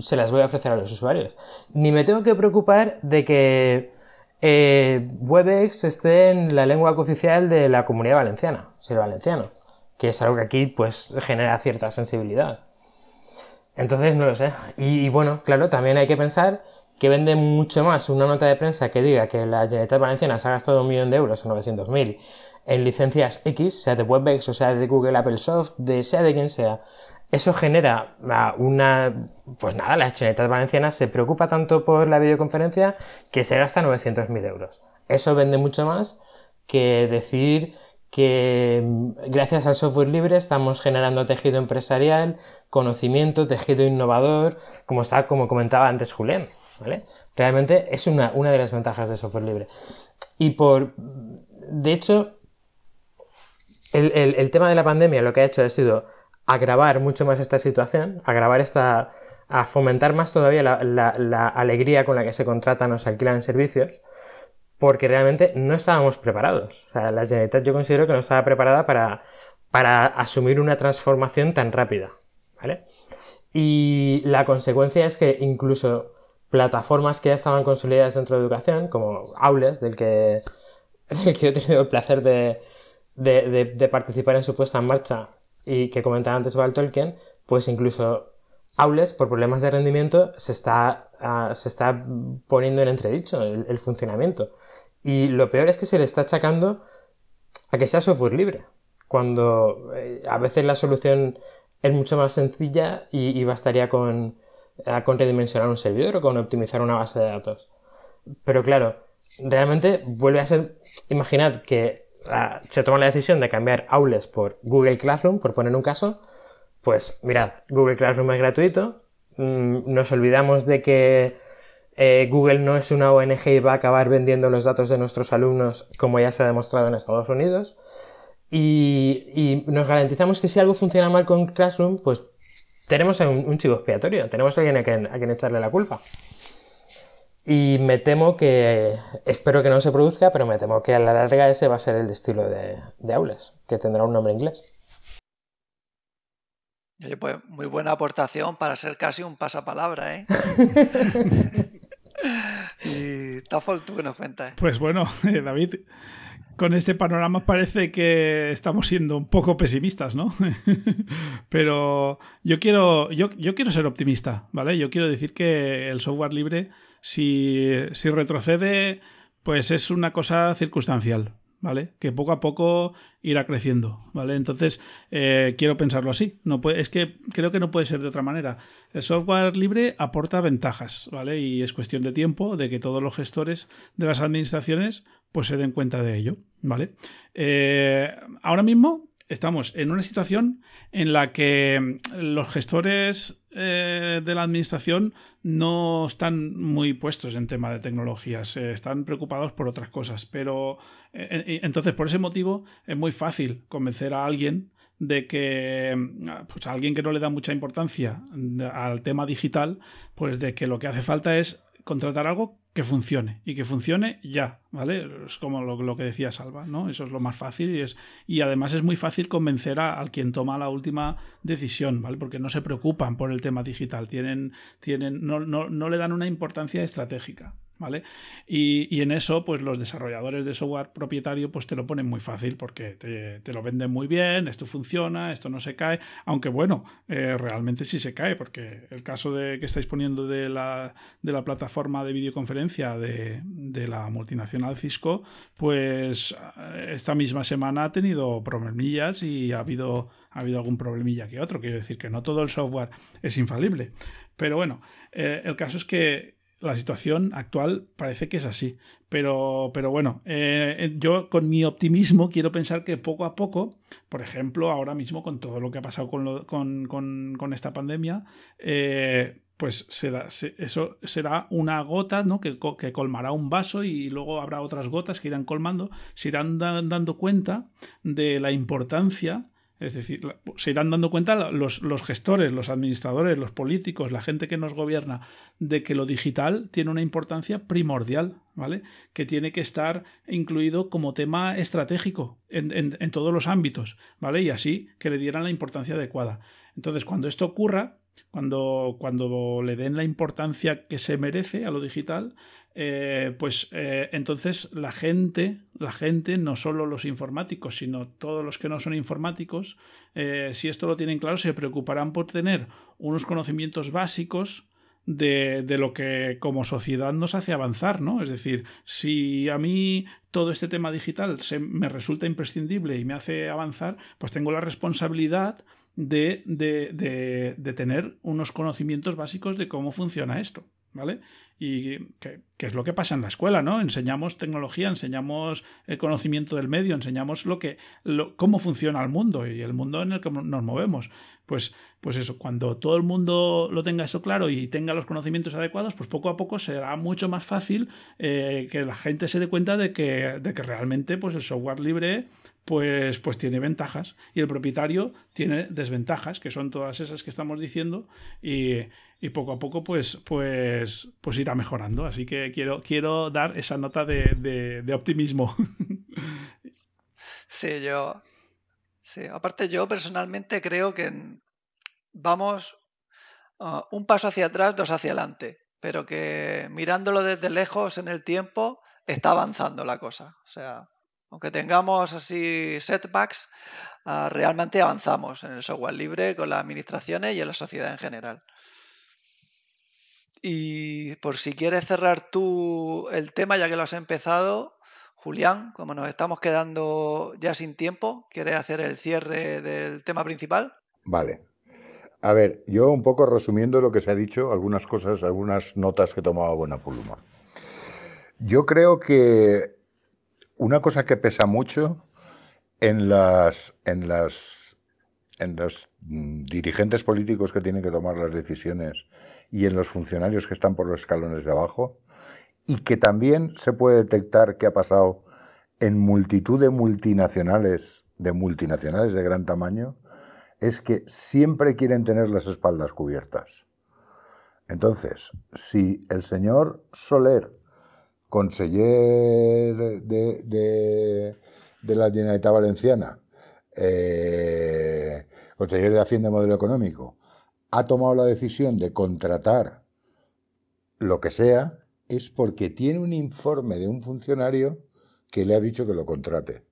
se las voy a ofrecer a los usuarios. Ni me tengo que preocupar de que eh, Webex esté en la lengua oficial de la comunidad valenciana, si el valenciano, que es algo que aquí pues genera cierta sensibilidad. Entonces no lo sé. Y, bueno, claro, también hay que pensar que vende mucho más una nota de prensa que diga que la Generalitat Valenciana se ha gastado un millón de euros o 900.000 en licencias X, sea de WebEx o sea de Google Apple Soft, de sea de quien sea. Eso genera una... Pues nada, la Generalitat Valenciana se preocupa tanto por la videoconferencia que se gasta 900.000 euros. Eso vende mucho más que decir que mm, gracias al software libre estamos generando tejido empresarial, conocimiento, tejido innovador, como está, como comentaba antes Julián, ¿vale? Realmente es una, de las ventajas del software libre. Y por, de hecho, el, tema de la pandemia lo que ha hecho ha sido agravar mucho más esta situación, agravar esta, a fomentar más todavía la, la alegría con la que se contratan o se alquilan servicios, porque realmente no estábamos preparados. O sea, la Generalitat yo considero que no estaba preparada para, para asumir una transformación tan rápida. ¿Vale? Y la consecuencia es que incluso plataformas que ya estaban consolidadas dentro de educación, como Aules, del que, del que he tenido el placer de, de, participar en su puesta en marcha y que comentaba antes Val Tolkien, pues incluso Aules, por problemas de rendimiento, se está, ah, se está poniendo en entredicho el, funcionamiento. Y lo peor es que se le está achacando a que sea software libre, cuando eh, a veces la solución es mucho más sencilla y, bastaría con, eh, con redimensionar un servidor o con optimizar una base de datos. Pero claro, realmente vuelve a ser, imaginad que ah, se toma la decisión de cambiar Aules por Google Classroom, por poner un caso, pues mirad, Google Classroom es gratuito, mm, nos olvidamos de que eh, Google no es una ONG y va a acabar vendiendo los datos de nuestros alumnos como ya se ha demostrado en Estados Unidos. Y, nos garantizamos que si algo funciona mal con Classroom, pues tenemos un, chivo expiatorio, tenemos a alguien a quien, echarle la culpa. Y me temo que, espero que no se produzca, pero me temo que a la larga ese va a ser el estilo de, de Aules, que tendrá un nombre inglés. Oye, pues muy buena aportación para ser casi un pasapalabra, ¿eh? y Tafol, ¿tú qué nos cuentas? Pues bueno, eh, David, con este panorama parece que estamos siendo un poco pesimistas, ¿no? Pero yo quiero, yo, yo, quiero ser optimista, ¿vale? Yo quiero decir que el software libre, si, si retrocede, pues es una cosa circunstancial, ¿vale? Que poco a poco irá creciendo, ¿vale? Entonces, eh, quiero pensarlo así. No puede, es que creo que no puede ser de otra manera. El software libre aporta ventajas, ¿vale? Y es cuestión de tiempo de que todos los gestores de las administraciones pues se den cuenta de ello, ¿vale? Eh, ahora mismo estamos en una situación en la que los gestores eh, de la administración no están muy puestos en tema de tecnologías, eh, están preocupados por otras cosas. Pero eh, entonces, por ese motivo, es muy fácil convencer a alguien de que pues a alguien que no le da mucha importancia al tema digital, pues de que lo que hace falta es contratar algo que funcione y que funcione ya, ¿vale? Es como lo, que decía Salva, ¿no? Eso es lo más fácil y, es, y además es muy fácil convencer a, al quien toma la última decisión, ¿vale? Porque no se preocupan por el tema digital, tienen, tienen, no, no, no le dan una importancia estratégica. ¿Vale? Y, en eso, pues los desarrolladores de software propietario, pues te lo ponen muy fácil porque te, lo venden muy bien, esto funciona, esto no se cae, aunque bueno, eh, realmente sí se cae, porque el caso de que estáis poniendo de la, de la plataforma de videoconferencia de, de la multinacional Cisco, pues esta misma semana ha tenido problemillas y ha habido, ha habido algún problemilla que otro. Quiero decir que no todo el software es infalible. Pero bueno, eh, el caso es que la situación actual parece que es así. Pero, pero bueno, eh, yo con mi optimismo quiero pensar que poco a poco, por ejemplo, ahora mismo con todo lo que ha pasado con, con, esta pandemia, eh, pues eso será una gota ¿no? que, colmará un vaso y luego habrá otras gotas que irán colmando, se irán dando cuenta de la importancia es decir, se irán dando cuenta los, gestores, los administradores, los políticos, la gente que nos gobierna, de que lo digital tiene una importancia primordial, ¿vale? Que tiene que estar incluido como tema estratégico en, todos los ámbitos, ¿vale? Y así que le dieran la importancia adecuada. Entonces, cuando esto ocurra, cuando, cuando le den la importancia que se merece a lo digital, eh, pues eh, entonces la gente, la gente, no solo los informáticos, sino todos los que no son informáticos, eh, si esto lo tienen claro, se preocuparán por tener unos conocimientos básicos de, de, lo que como sociedad nos hace avanzar, ¿no? Es decir, si a mí todo este tema digital se, me resulta imprescindible y me hace avanzar, pues tengo la responsabilidad de, de, de tener unos conocimientos básicos de cómo funciona esto. ¿vale? Y que, es lo que pasa en la escuela, ¿no? Enseñamos tecnología, enseñamos el conocimiento del medio, enseñamos lo que, lo, cómo funciona el mundo y el mundo en el que nos movemos. Pues, pues eso, cuando todo el mundo lo tenga eso claro y tenga los conocimientos adecuados, pues poco a poco será mucho más fácil eh, que la gente se dé cuenta de que, de que realmente pues el software libre pues, pues tiene ventajas y el propietario tiene desventajas, que son todas esas que estamos diciendo, y, poco a poco pues, pues, pues irá mejorando. Así que quiero, quiero dar esa nota de, optimismo. Sí, yo. Sí, aparte yo personalmente creo que vamos uh, un paso hacia atrás, dos hacia adelante, pero que mirándolo desde lejos en el tiempo está avanzando la cosa. O sea, aunque tengamos así setbacks, uh, realmente avanzamos en el software libre con las administraciones y en la sociedad en general. Y por si quieres cerrar tú el tema, ya que lo has empezado, Julián, como nos estamos quedando ya sin tiempo, ¿quieres hacer el cierre del tema principal? Vale. A ver, yo un poco resumiendo lo que se ha dicho, algunas cosas, algunas notas que tomaba buena pluma. Yo creo que una cosa que pesa mucho en las, en las, en los dirigentes políticos que tienen que tomar las decisiones y en los funcionarios que están por los escalones de abajo, y que también se puede detectar que ha pasado en multitud de multinacionales, de multinacionales de gran tamaño, es que siempre quieren tener las espaldas cubiertas. Entonces, si el señor Soler, conseller de, de, la Generalitat Valenciana, eh, conseller de Hacienda Modelo Económico, ha tomado la decisión de contratar lo que sea, es porque tiene un informe de un funcionario que le ha dicho que lo contrate.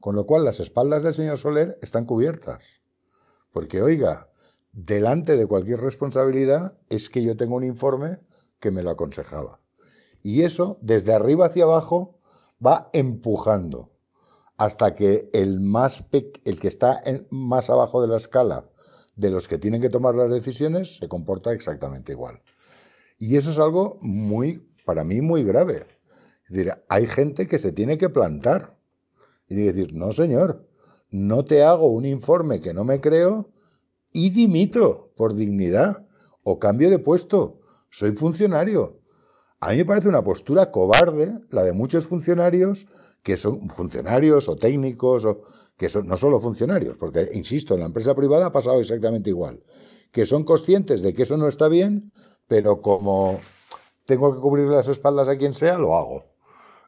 Con lo cual las espaldas del señor Soler están cubiertas. Porque, oiga, delante de cualquier responsabilidad es que yo tengo un informe que me lo aconsejaba. Y eso, desde arriba hacia abajo, va empujando hasta que el, más el que está más abajo de la escala de los que tienen que tomar las decisiones se comporta exactamente igual. Y eso es algo muy, para mí, muy grave. Decir, hay gente que se tiene que plantar y decir, no señor, no te hago un informe que no me creo y dimito por dignidad. o cambio de puesto. Soy funcionario. A mí me parece una postura cobarde la de muchos funcionarios que son funcionarios o técnicos o que son no solo funcionarios, porque insisto, en la empresa privada ha pasado exactamente igual, que son conscientes de que eso no está bien, pero como tengo que cubrir las espaldas a quien sea, lo hago.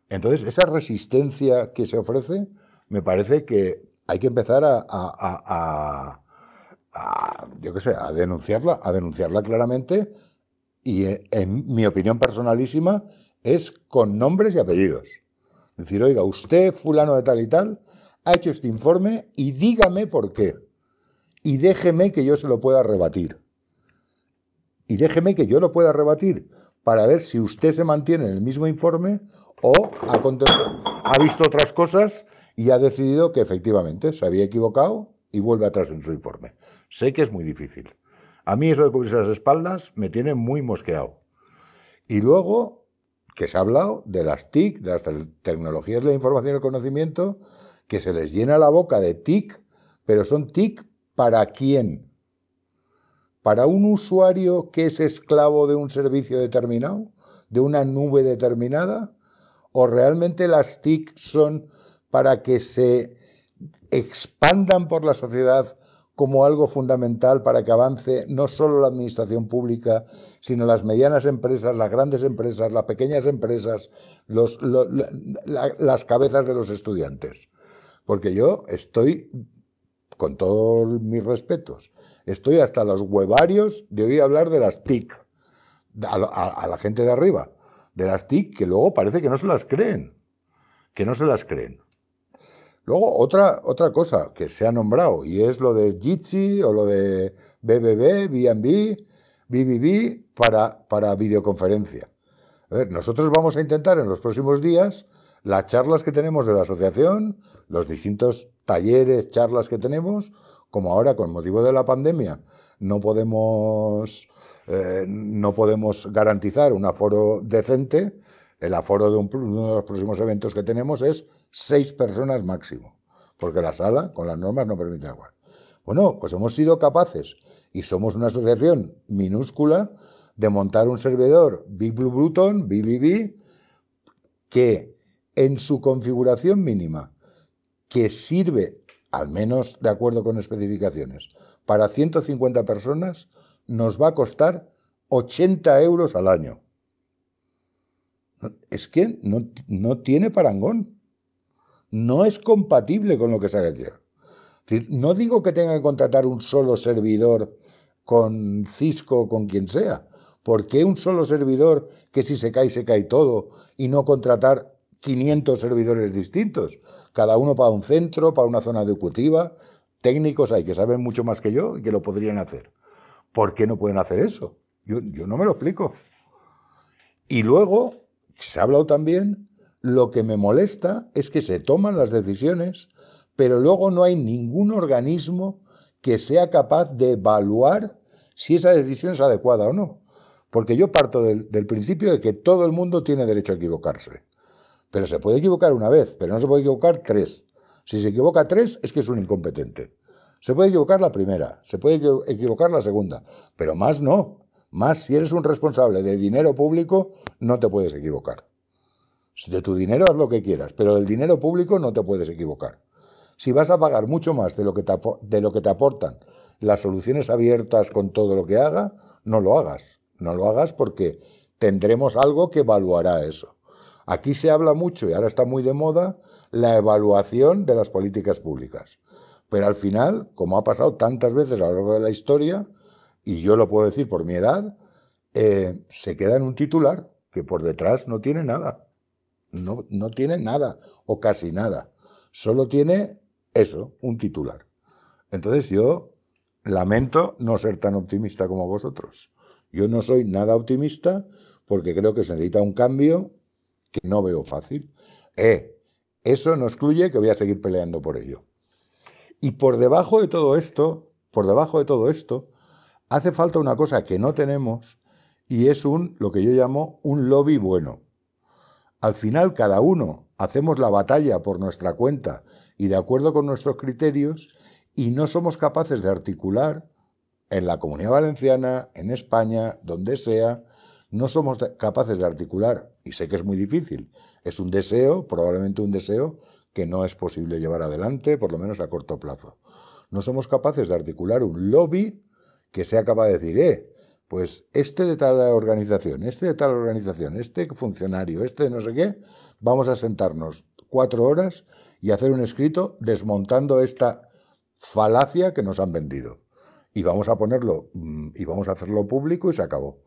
Entonces, esa resistencia que se ofrece, me parece que hay que empezar a, yo qué sé, a denunciarla, a denunciarla claramente y eh, en mi opinión personalísima es con nombres y apellidos. Decir, oiga, usted, fulano de tal y tal, ha hecho este informe y dígame por qué. Y déjeme que yo se lo pueda rebatir. Y déjeme que yo lo pueda rebatir para ver si usted se mantiene en el mismo informe o ha, ha visto otras cosas y ha decidido que efectivamente se había equivocado y vuelve atrás en su informe. Sé que es muy difícil. A mí eso de cubrirse las espaldas me tiene muy mosqueado. Y luego, que se ha hablado de las TIC, de las tecnologías de la información y el conocimiento, que se les llena la boca de TIC, pero son TIC para quién? ¿Para un usuario que es esclavo de un servicio determinado, de una nube determinada? ¿O realmente las TIC son para que se expandan por la sociedad como algo fundamental para que avance no solo la administración pública, sino las medianas empresas, las grandes empresas, las pequeñas empresas, las cabezas de los estudiantes. Porque yo estoy, con todos mis respetos, estoy hasta los huevarios de oír hablar de las TIC, a la gente de arriba, de las TIC que luego parece que no se las creen, que no se las creen. Luego, otra, otra cosa que se ha nombrado, y es lo de Jitsi o lo de BBB, BNB, BBB para, para videoconferencia. A ver, nosotros vamos a intentar en los próximos días las charlas que tenemos de la asociación, los distintos talleres, charlas que tenemos, como ahora con motivo de la pandemia no podemos, eh, no podemos garantizar un aforo decente, el aforo de, uno de los próximos eventos que tenemos es seis personas máximo, porque la sala con las normas no permite igual. Bueno, pues hemos sido capaces, y somos una asociación minúscula, de montar un servidor Big Blue Button, BBB, que en su configuración mínima, que sirve, al menos de acuerdo con especificaciones, para 150 personas, nos va a costar 80 euros al año. Es que no, no tiene parangón. No es compatible con lo que se ha hecho. no digo que tenga que contratar un solo servidor con Cisco o con quien sea. ¿Por qué un solo servidor que si se cae, se cae todo y no contratar 500 servidores distintos? Cada uno para un centro, para una zona ejecutiva. Técnicos hay que saben mucho más que yo y que lo podrían hacer. ¿Por qué no pueden hacer eso? Yo, yo no me lo explico. Y luego, se ha hablado también, lo que me molesta es que se toman las decisiones, pero luego no hay ningún organismo que sea capaz de evaluar si esa decisión es adecuada o no. Porque yo parto del, principio de que todo el mundo tiene derecho a equivocarse. Pero se puede equivocar una vez, pero no se puede equivocar tres. Si se equivoca tres, es que es un incompetente. Se puede equivocar la primera, se puede equivocar la segunda, pero más no. Más si eres un responsable de dinero público, no te puedes equivocar. De tu dinero haz lo que quieras, pero del dinero público no te puedes equivocar. Si vas a pagar mucho más de lo que te, de lo que te aportan las soluciones abiertas con todo lo que haga, no lo hagas. No lo hagas porque tendremos algo que evaluará eso. Aquí se habla mucho, y ahora está muy de moda, la evaluación de las políticas públicas. Pero al final, como ha pasado tantas veces a lo largo de la historia, y yo lo puedo decir por mi edad, eh, se queda en un titular que por detrás no tiene nada. No, no tiene nada o casi nada. Solo tiene eso, un titular. Entonces yo lamento no ser tan optimista como vosotros. Yo no soy nada optimista porque creo que se necesita un cambio que no veo fácil. Eh, eso no excluye que voy a seguir peleando por ello. Y por debajo de todo esto, por debajo de todo esto, hace falta una cosa que no tenemos y es un lo que yo llamo un lobby bueno. Al final cada uno hacemos la batalla por nuestra cuenta y de acuerdo con nuestros criterios y no somos capaces de articular en la comunidad valenciana, en España, donde sea, no somos capaces de articular, y sé que es muy difícil, es un deseo, probablemente un deseo que no es posible llevar adelante, por lo menos a corto plazo. No somos capaces de articular un lobby que sea capaz de decir, eh, pues este de tal organización, este de tal organización, este funcionario, este de no sé qué, vamos a sentarnos cuatro horas y hacer un escrito desmontando esta falacia que nos han vendido. Y vamos a ponerlo mm, y vamos a hacerlo público y se acabó.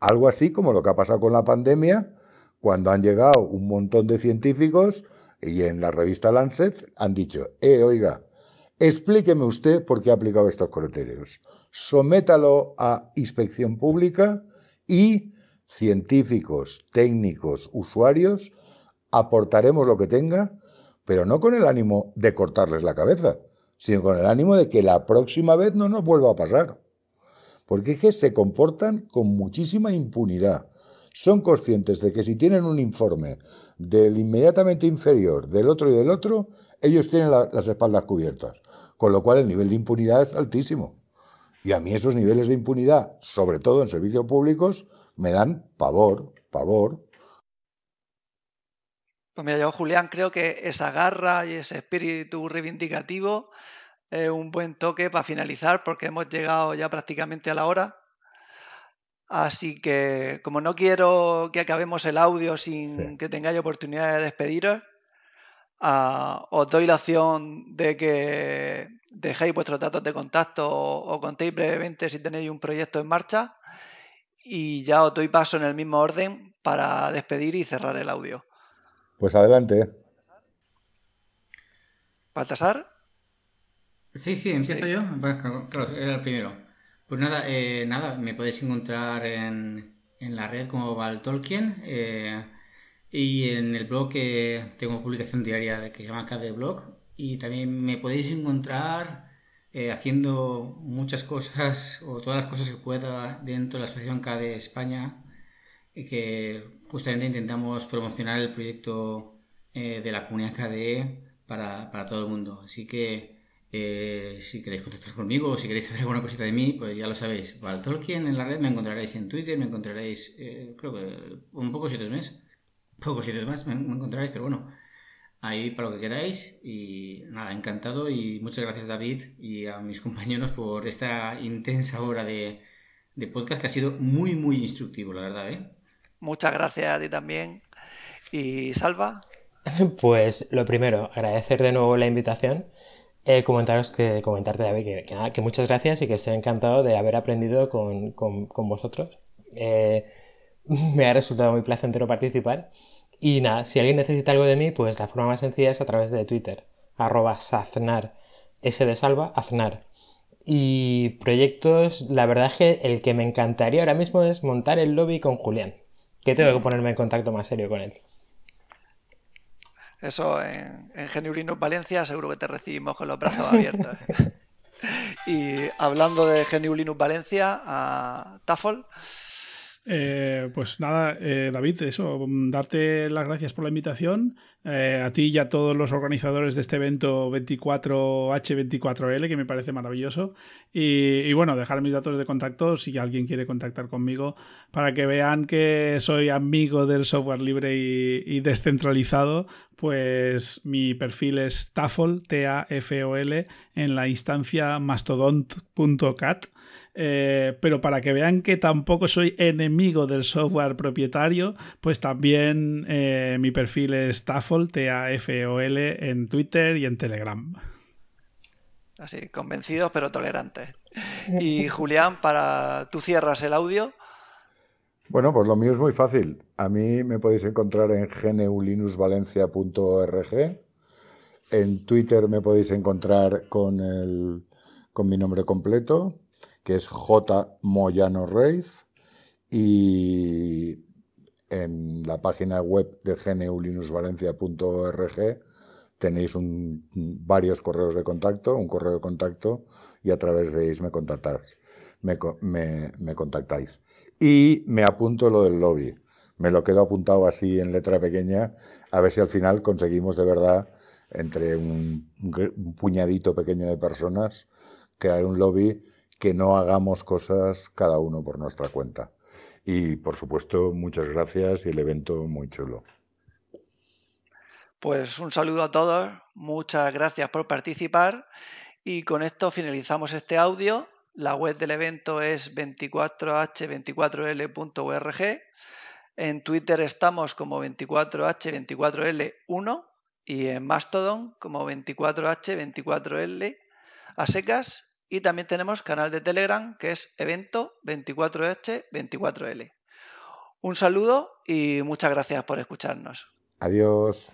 Algo así como lo que ha pasado con la pandemia, cuando han llegado un montón de científicos y en la revista Lancet han dicho, eh, oiga, explíqueme usted por qué ha aplicado estos criterios. Sométalo a inspección pública y científicos, técnicos, usuarios, aportaremos lo que tenga, pero no con el ánimo de cortarles la cabeza, sino con el ánimo de que la próxima vez no nos vuelva a pasar. Porque es que se comportan con muchísima impunidad. Son conscientes de que si tienen un informe del inmediatamente inferior, del otro y del otro, ellos tienen las espaldas cubiertas. Con lo cual el nivel de impunidad es altísimo. Y a mí esos niveles de impunidad, sobre todo en servicios públicos, me dan pavor, pavor. Pues mira, yo, Julián, creo que esa garra y ese espíritu reivindicativo es un buen toque para finalizar porque hemos llegado ya prácticamente a la hora. Así que, como no quiero que acabemos el audio sin que tengáis oportunidad de despediros, ah, os doy la opción de que dejéis vuestros datos de contacto o, contéis brevemente si tenéis un proyecto en marcha y ya os doy paso en el mismo orden para despedir y cerrar el audio. Pues adelante. ¿Baltasar? Sí, sí, empiezo yo. claro, era el primero. Pues nada, eh, nada, me podéis encontrar en, en la red como Valtolkien eh, y en el blog que tengo publicación diaria que se llama KD Blog y también me podéis encontrar eh, haciendo muchas cosas o todas las cosas que pueda dentro de la Asociación KD España y que justamente intentamos promocionar el proyecto de la comunidad KDE para, para todo el mundo. Así que eh, si queréis contactar conmigo o si queréis saber alguna cosita de mí, pues ya lo sabéis. Tolkien en la red me encontraréis en Twitter, me encontraréis, eh, creo que un poco sitios más, pocos sitios más me, encontraréis, pero bueno, ahí para lo que queráis. Y nada, encantado y muchas gracias David y a mis compañeros por esta intensa hora de, de podcast que ha sido muy, muy instructivo, la verdad. ¿eh? Muchas gracias a ti también. ¿Y Salva? Pues lo primero, agradecer de nuevo la invitación eh, comentaros que, comentarte, David, que, nada, que muchas gracias y que estoy encantado de haber aprendido con, con, con vosotros. Eh, me ha resultado muy placentero participar. Y nada, si alguien necesita algo de mí, pues la forma más sencilla es a través de Twitter, arroba saznar, s de salva, aznar. Y proyectos, la verdad es que el que me encantaría ahora mismo es montar el lobby con Julián, que tengo que ponerme en contacto más serio con él. Eso en, en Valencia seguro que te recibimos con los brazos abiertos. y hablando de Geniulinus Valencia, a Tafol. Eh, pues nada, eh, David, eso, darte las gracias por la invitación. Eh, a ti y a todos los organizadores de este evento 24H24L, que me parece maravilloso. Y, bueno, dejar mis datos de contacto si alguien quiere contactar conmigo para que vean que soy amigo del software libre y, descentralizado. Pues mi perfil es Tafol, T-A-F-O-L, en la instancia mastodont.cat. Eh, pero para que vean que tampoco soy enemigo del software propietario, pues también eh, mi perfil es Tafol, T-A-F-O-L, en Twitter y en Telegram. Así, convencidos pero tolerantes. Y Julián, para tú cierras el audio. Bueno, pues lo mío es muy fácil. A mí me podéis encontrar en geneulinusvalencia.org. En Twitter me podéis encontrar con, el, con mi nombre completo, que es J. Moyano Reis, y en la página web de gneulinusvalencia.org tenéis varios correos de contacto, un correo de contacto, y a través de ellos me contactáis. Me, me, contactáis. Y me apunto lo del lobby. Me lo quedo apuntado así en letra pequeña, a ver si al final conseguimos de verdad, entre un puñadito pequeño de personas, crear un lobby que no hagamos cosas cada uno por nuestra cuenta. Y por supuesto, muchas gracias y el evento muy chulo. Pues un saludo a todos, muchas gracias por participar y con esto finalizamos este audio. La web del evento es 24h24l.org. En Twitter estamos como 24h24l1 y en Mastodon como 24h24l a secas. Y también tenemos canal de Telegram que es evento 24h24l. Un saludo y muchas gracias por escucharnos. Adiós.